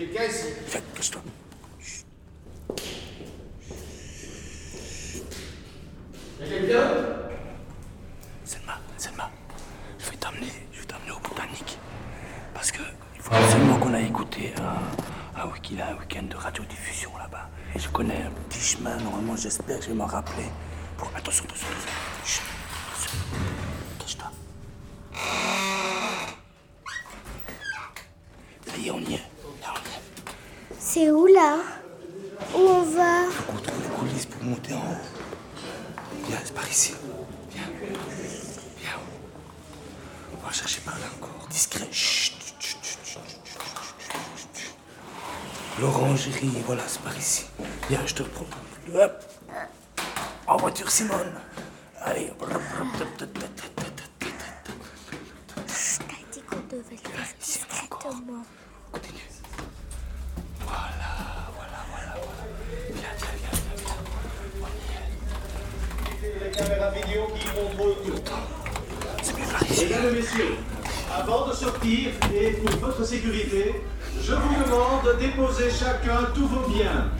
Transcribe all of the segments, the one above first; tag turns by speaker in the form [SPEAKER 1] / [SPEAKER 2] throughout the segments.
[SPEAKER 1] quelqu'un ici
[SPEAKER 2] Viens, cache-toi.
[SPEAKER 1] Y'a quelqu'un?
[SPEAKER 2] Selma, Selma, je vais t'amener, je vais t'amener au botanique. Parce que il faut absolument qu'on aille écouter un, un week-end de radiodiffusion là-bas. Et je connais un petit chemin, normalement j'espère que je vais m'en rappeler. Pour... Attention, attention, attention. Chut, attention. Cache-toi. Ça y est, on y est. Là, on y est.
[SPEAKER 3] C'est où là Où on va
[SPEAKER 2] On trouve les coulisses pour monter en haut. Viens, c'est par ici. Viens. Viens. On va chercher par là encore. Discret. Chut, chut, chut. L'orangerie, voilà, c'est par ici. Viens, je te reprends. Hop. En voiture, Simone. Allez.
[SPEAKER 3] Chut, T'as dit qu'on devait le faire
[SPEAKER 2] Ici, encore.
[SPEAKER 3] discrètement.
[SPEAKER 2] Continue.
[SPEAKER 4] Vidéo qui tout. Mesdames et messieurs, avant de sortir et pour votre sécurité, je vous demande de déposer chacun tous vos biens.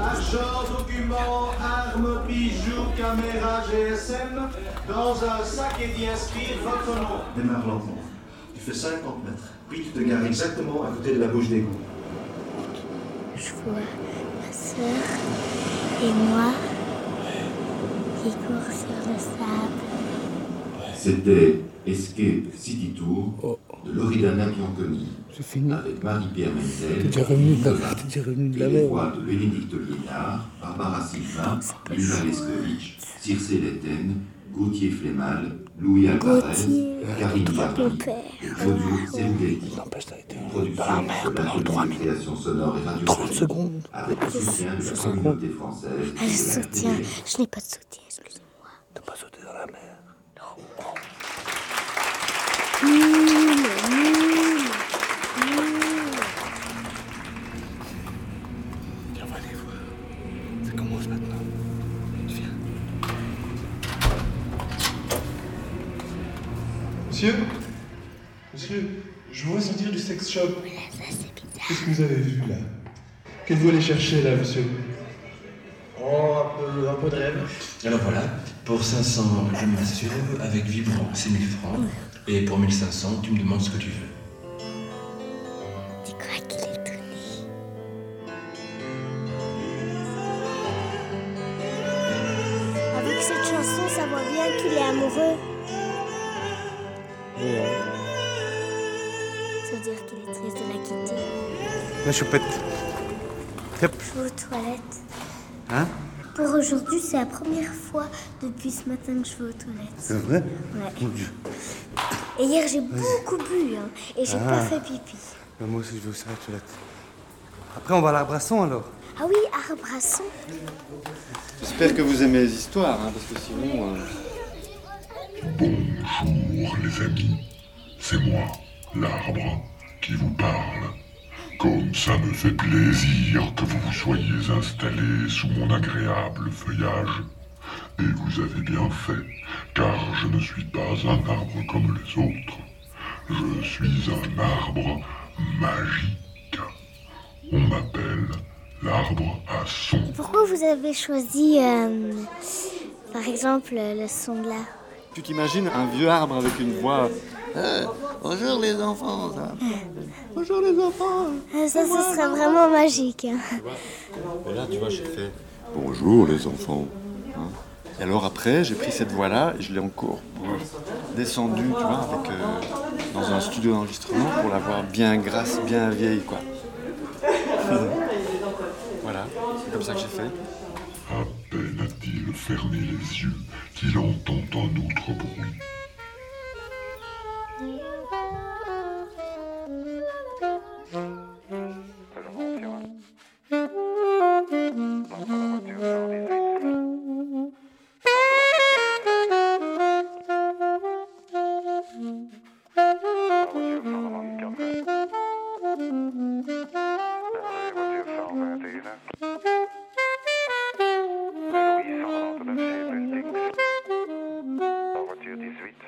[SPEAKER 4] Argent, documents, armes, bijoux, caméras, GSM, dans un sac et d'y inscrire votre nom.
[SPEAKER 5] Démarre lentement. Tu fais 50 mètres. Puis tu te gares exactement à côté de la bouche d'égout.
[SPEAKER 3] Je vois ma soeur et moi qui courent.
[SPEAKER 6] C'était Escape City Tour de Loredana Bianconi
[SPEAKER 2] C'est fini.
[SPEAKER 6] avec Marie-Pierre Menzel,
[SPEAKER 2] T'es déjà revenu de la-
[SPEAKER 6] Nicolas,
[SPEAKER 2] t'es déjà revenu de la
[SPEAKER 6] et les voix de Bénédicte Liénard, Barbara Silva, Luna Leskovitch, Circe Letten, Gauthier Flémal, Louis Alvarez, Karine
[SPEAKER 3] père.
[SPEAKER 6] Claudio Sergetti.
[SPEAKER 2] N'empêche, t'as été
[SPEAKER 6] Production
[SPEAKER 2] dans la mer
[SPEAKER 6] de
[SPEAKER 2] pendant
[SPEAKER 6] l'atelier
[SPEAKER 2] 3
[SPEAKER 6] de
[SPEAKER 2] minutes.
[SPEAKER 6] création sonore et radio
[SPEAKER 2] 30 secondes.
[SPEAKER 6] avec le soutien de la communauté française.
[SPEAKER 3] Ah. Je n'ai pas de soutien, excusez-moi.
[SPEAKER 2] T'as pas sauté dans la mer.
[SPEAKER 3] Nul, nul, nul.
[SPEAKER 2] Tiens, on va aller voir. Ça commence maintenant. Viens.
[SPEAKER 7] Monsieur? Monsieur, je vois sortir du sex shop. Qu'est-ce que vous avez vu là? Qu'êtes-vous allé chercher là, monsieur?
[SPEAKER 5] Un peu, un peu de rêve.
[SPEAKER 8] Alors voilà, pour 500, je me masturbe avec vibrant, c'est 1000 francs. Et pour 1500, tu me demandes ce que tu veux.
[SPEAKER 3] Tu crois qu'il est nu? Avec cette chanson, ça voit bien qu'il est amoureux. Ça veut dire qu'il est triste de la quitter.
[SPEAKER 1] La choupette. Hop.
[SPEAKER 3] Je vais aux toilettes.
[SPEAKER 1] Hein?
[SPEAKER 3] Pour aujourd'hui, c'est la première fois depuis ce matin que je vais aux toilettes.
[SPEAKER 1] C'est vrai?
[SPEAKER 3] Ouais.
[SPEAKER 1] Mon Dieu.
[SPEAKER 3] Et hier, j'ai beaucoup bu hein, et j'ai pas
[SPEAKER 1] Ah.
[SPEAKER 3] fait pipi.
[SPEAKER 1] Mais Moi aussi, je vais aussi à la toilette. Après, on va à l'Arbrasson alors.
[SPEAKER 3] Ah oui, Arbrasson.
[SPEAKER 9] J'espère que vous aimez les histoires, hein, parce que sinon. euh,
[SPEAKER 10] Bonjour les amis, c'est moi, l'arbre, qui vous parle. Comme ça me fait plaisir que vous vous soyez installés sous mon agréable feuillage. Et vous avez bien fait, car je ne suis pas un arbre comme les autres. Je suis un arbre magique. On m'appelle l'arbre à son.
[SPEAKER 3] Pourquoi vous avez choisi, euh, par exemple, le son de là
[SPEAKER 9] Tu t'imagines un vieux arbre avec une voix. Euh, bonjour les enfants, ça. Bonjour les enfants.
[SPEAKER 3] Ça, ce serait vraiment magique. hein.
[SPEAKER 9] Et là, tu vois, j'ai fait bonjour les enfants. hein. Et alors après, j'ai pris cette voix-là et je l'ai encore euh, descendue, tu vois, avec, euh, dans un studio d'enregistrement pour la voir bien grasse, bien vieille, quoi. voilà, c'est comme ça que j'ai fait.
[SPEAKER 10] À peine a-t-il fermé les yeux qu'il entend un autre bruit.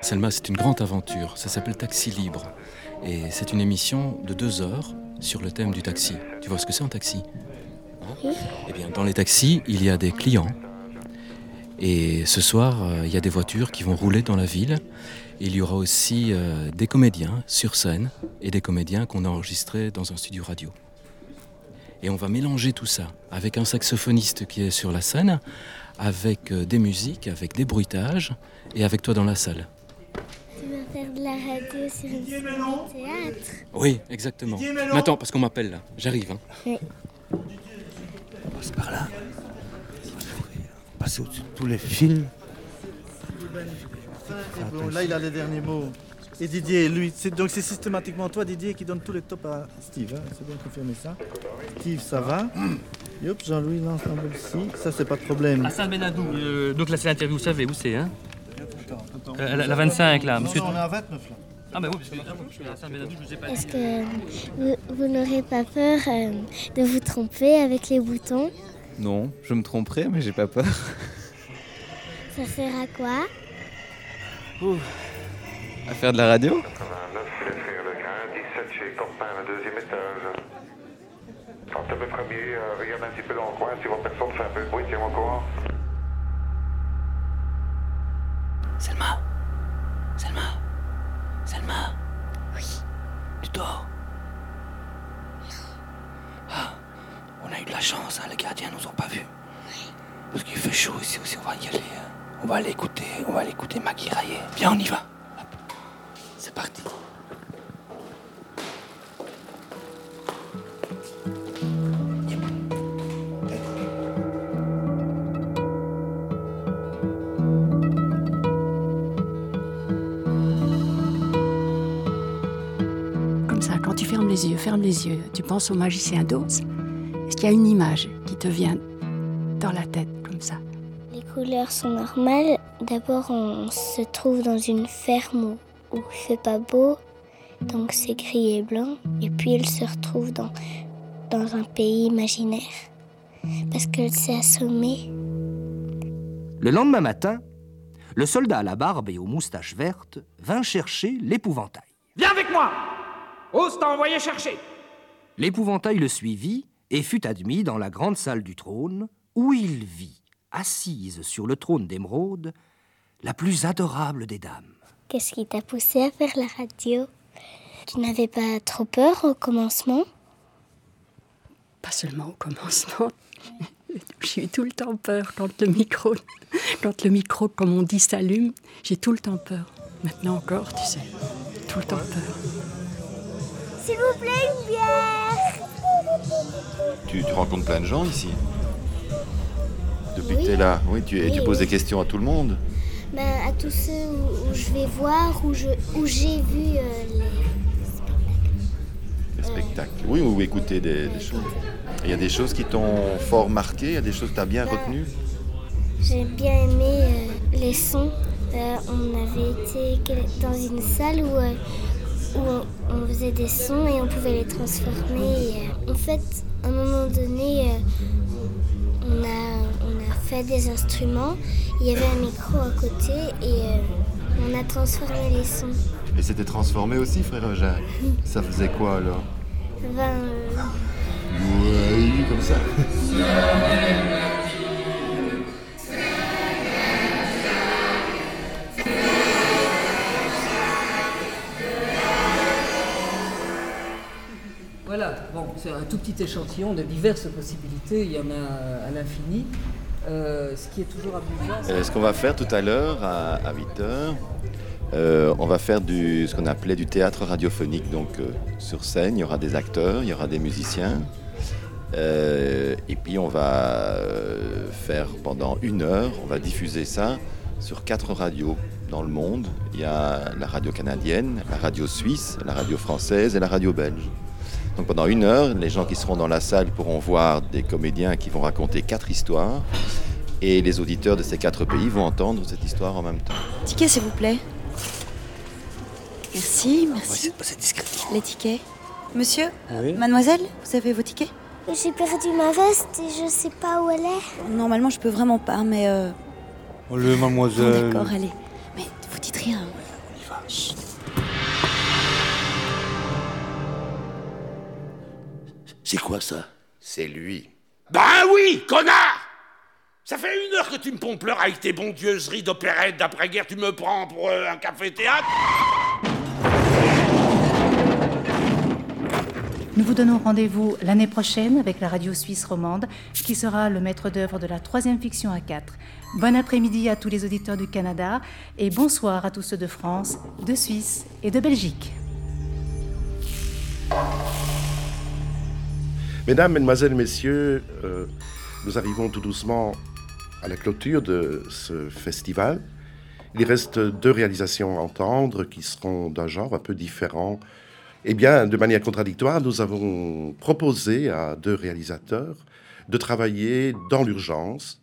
[SPEAKER 8] Selma, c'est une grande aventure. Ça s'appelle Taxi Libre. Et c'est une émission de deux heures sur le thème du taxi. Tu vois ce que c'est un taxi? Eh bien, dans les taxis, il y a des clients. Et ce soir, euh, il y a des voitures qui vont rouler dans la ville. Il y aura aussi euh, des comédiens sur scène et des comédiens qu'on a enregistrés dans un studio radio. Et on va mélanger tout ça avec un saxophoniste qui est sur la scène, avec euh, des musiques, avec des bruitages et avec toi dans la salle.
[SPEAKER 3] Tu vas faire de la radio sur de théâtre.
[SPEAKER 8] Oui, exactement. Mais attends, parce qu'on m'appelle là. J'arrive. Hein.
[SPEAKER 3] Oui.
[SPEAKER 2] C'est par là. Passer au-dessus de tous les films.
[SPEAKER 11] Et bon, là, il a les derniers mots. Et Didier, lui, c'est- donc c'est systématiquement toi, Didier, qui donne tous les tops à Steve. hein, c'est bien confirmé ça. Steve, ça va. Yop, Jean-Louis lance ici. Ça, c'est pas de problème.
[SPEAKER 12] À Saint-Benadou, euh, donc là c'est l'interview, vous savez où c'est, hein Euh, la, la 25 là, monsieur.
[SPEAKER 11] On est à 29 là.
[SPEAKER 12] Ah bah oui, parce que je suis à Saint-Benadou, je vous ai pas
[SPEAKER 3] Est-ce que vous, vous n'aurez pas peur euh, de vous tromper avec les boutons?
[SPEAKER 9] Non, je me tromperai, mais j'ai pas peur.
[SPEAKER 3] Ça sert à quoi?
[SPEAKER 9] À faire de la radio?
[SPEAKER 10] 89, Flétrir le Grand, 17 chez Copain, le deuxième étage. Tu le premier, euh, regarde un petit peu dans le coin, si votre personne fait un peu de bruit, tiens-moi au courant.
[SPEAKER 2] Selma Selma Selma Oui. Tu dors Ah, on a eu de la chance, hein, les gardiens nous ont pas vus. Parce qu'il fait chaud ici aussi, on va y aller. hein. On va aller écouter, on va aller écouter Maggie. Viens, on y va.
[SPEAKER 13] Les yeux, ferme les yeux, tu penses au magicien d'Oz? Est-ce qu'il y a une image qui te vient dans la tête comme ça?
[SPEAKER 3] Les couleurs sont normales. D'abord, on se trouve dans une ferme où, où il fait pas beau, donc c'est gris et blanc. Et puis, elle se retrouve dans, dans un pays imaginaire parce qu'elle s'est assommée.
[SPEAKER 14] Le lendemain matin, le soldat à la barbe et aux moustaches vertes vint chercher l'épouvantail.
[SPEAKER 15] Viens avec moi Ose t'a envoyé chercher
[SPEAKER 14] L'épouvantail le suivit et fut admis dans la grande salle du trône, où il vit, assise sur le trône d'émeraude, la plus adorable des dames.
[SPEAKER 3] Qu'est-ce qui t'a poussé à faire la radio? Tu n'avais pas trop peur au commencement?
[SPEAKER 13] Pas seulement au commencement. J'ai eu tout le temps peur quand le micro, quand le micro, comme on dit, s'allume. J'ai tout le temps peur. Maintenant encore, tu sais, tout le temps peur.
[SPEAKER 3] S'il vous plaît, une bière
[SPEAKER 6] Tu, tu rencontres plein de gens ici Depuis
[SPEAKER 3] Oui.
[SPEAKER 6] que t'es là, oui, tu, et tu
[SPEAKER 3] Oui.
[SPEAKER 6] poses des questions à tout le monde.
[SPEAKER 3] ben, À tous ceux où, où je vais voir, où je- où j'ai vu euh, les...
[SPEAKER 6] Les spectacles. Oui, ou écouter des, des choses. Il y a des choses qui t'ont fort marqué, il y a des choses que tu as bien retenues.
[SPEAKER 3] J'ai bien aimé euh, les sons. Euh, on avait été dans une salle où, euh, où on, faisait des sons et on pouvait les transformer. Et, euh, en fait, à un moment donné, euh, on, a, on a fait des instruments. Il y avait un micro à côté et euh, on a transformé les sons.
[SPEAKER 6] Et c'était transformé aussi, frère Jacques. Ça faisait quoi alors?
[SPEAKER 3] Ben, euh,
[SPEAKER 6] Ouais, comme ça.
[SPEAKER 16] Voilà, bon, c'est un tout petit échantillon de diverses possibilités, il y en a à l'infini. Euh, ce qui est toujours amusant,
[SPEAKER 6] Euh, ce qu'on va faire tout à l'heure à, 8h, on va faire du, ce qu'on appelait du théâtre radiophonique. Donc euh, sur scène, il y aura des acteurs, il y aura des musiciens. Euh, et puis on va euh, faire pendant une heure, on va diffuser ça sur quatre radios dans le monde. Il y a la radio canadienne, la radio suisse, la radio française et la radio belge. Donc pendant une heure, les gens qui seront dans la salle pourront voir des comédiens qui vont raconter quatre histoires. Et les auditeurs de ces quatre pays vont entendre cette histoire en même temps.
[SPEAKER 17] Ticket, s'il vous plaît. Merci, merci.
[SPEAKER 2] passer discrètement.
[SPEAKER 17] Les tickets. Monsieur
[SPEAKER 2] Ah oui
[SPEAKER 17] Mademoiselle, vous avez vos tickets?
[SPEAKER 3] J'ai perdu ma veste et je sais pas où elle est.
[SPEAKER 17] Normalement, je peux vraiment pas, mais... Euh...
[SPEAKER 18] Oh, le
[SPEAKER 17] bon,
[SPEAKER 18] mademoiselle.
[SPEAKER 17] D'accord, allez. Mais vous dites rien.
[SPEAKER 2] C'est quoi ça
[SPEAKER 19] C'est lui.
[SPEAKER 2] Ben oui, connard Ça fait une heure que tu me pompes l'heure avec tes bondieuseries d'opérette d'après-guerre. Tu me prends pour euh, un café-théâtre
[SPEAKER 20] Nous vous donnons rendez-vous l'année prochaine avec la radio suisse romande, qui sera le maître d'œuvre de la troisième fiction à 4. Bon après-midi à tous les auditeurs du Canada et bonsoir à tous ceux de France, de Suisse et de Belgique.
[SPEAKER 21] Mesdames, Mesdemoiselles, Messieurs, euh, nous arrivons tout doucement à la clôture de ce festival. Il reste deux réalisations à entendre qui seront d'un genre un peu différent. Eh bien, de manière contradictoire, nous avons proposé à deux réalisateurs de travailler dans l'urgence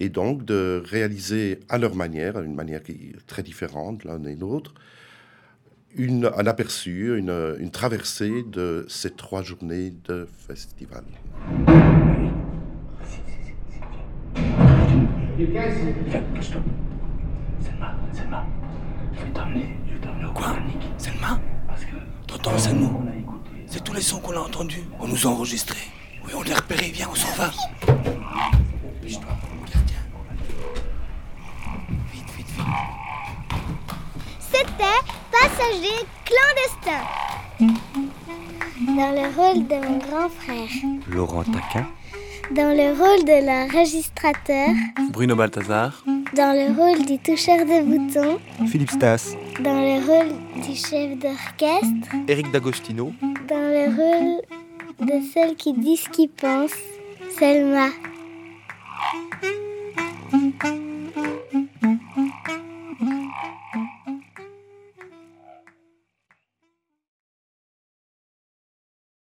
[SPEAKER 21] et donc de réaliser à leur manière, une manière qui est très différente l'un et l'autre, une, un aperçu, une, une traversée de ces trois journées de festival.
[SPEAKER 2] Selma, Selma, je vais t'emmener, je vais t'emmener au Quoi Selma T'entends ça nous C'est tous les sons qu'on a entendus. On nous a enregistrés. Oui, on les repéré. Viens, on s'en va. Biche-toi, gardien. Vite, vite, vite.
[SPEAKER 3] C'était Passager clandestin. Dans le rôle de mon grand frère.
[SPEAKER 9] Laurent Taquin.
[SPEAKER 3] Dans le rôle de l'enregistrateur.
[SPEAKER 9] Bruno Balthazar.
[SPEAKER 3] Dans le rôle du toucheur de boutons.
[SPEAKER 9] Philippe Stas.
[SPEAKER 3] Dans le rôle du chef d'orchestre.
[SPEAKER 9] Eric D'Agostino.
[SPEAKER 3] Dans le rôle de celle qui dit ce qu'il pense. Selma.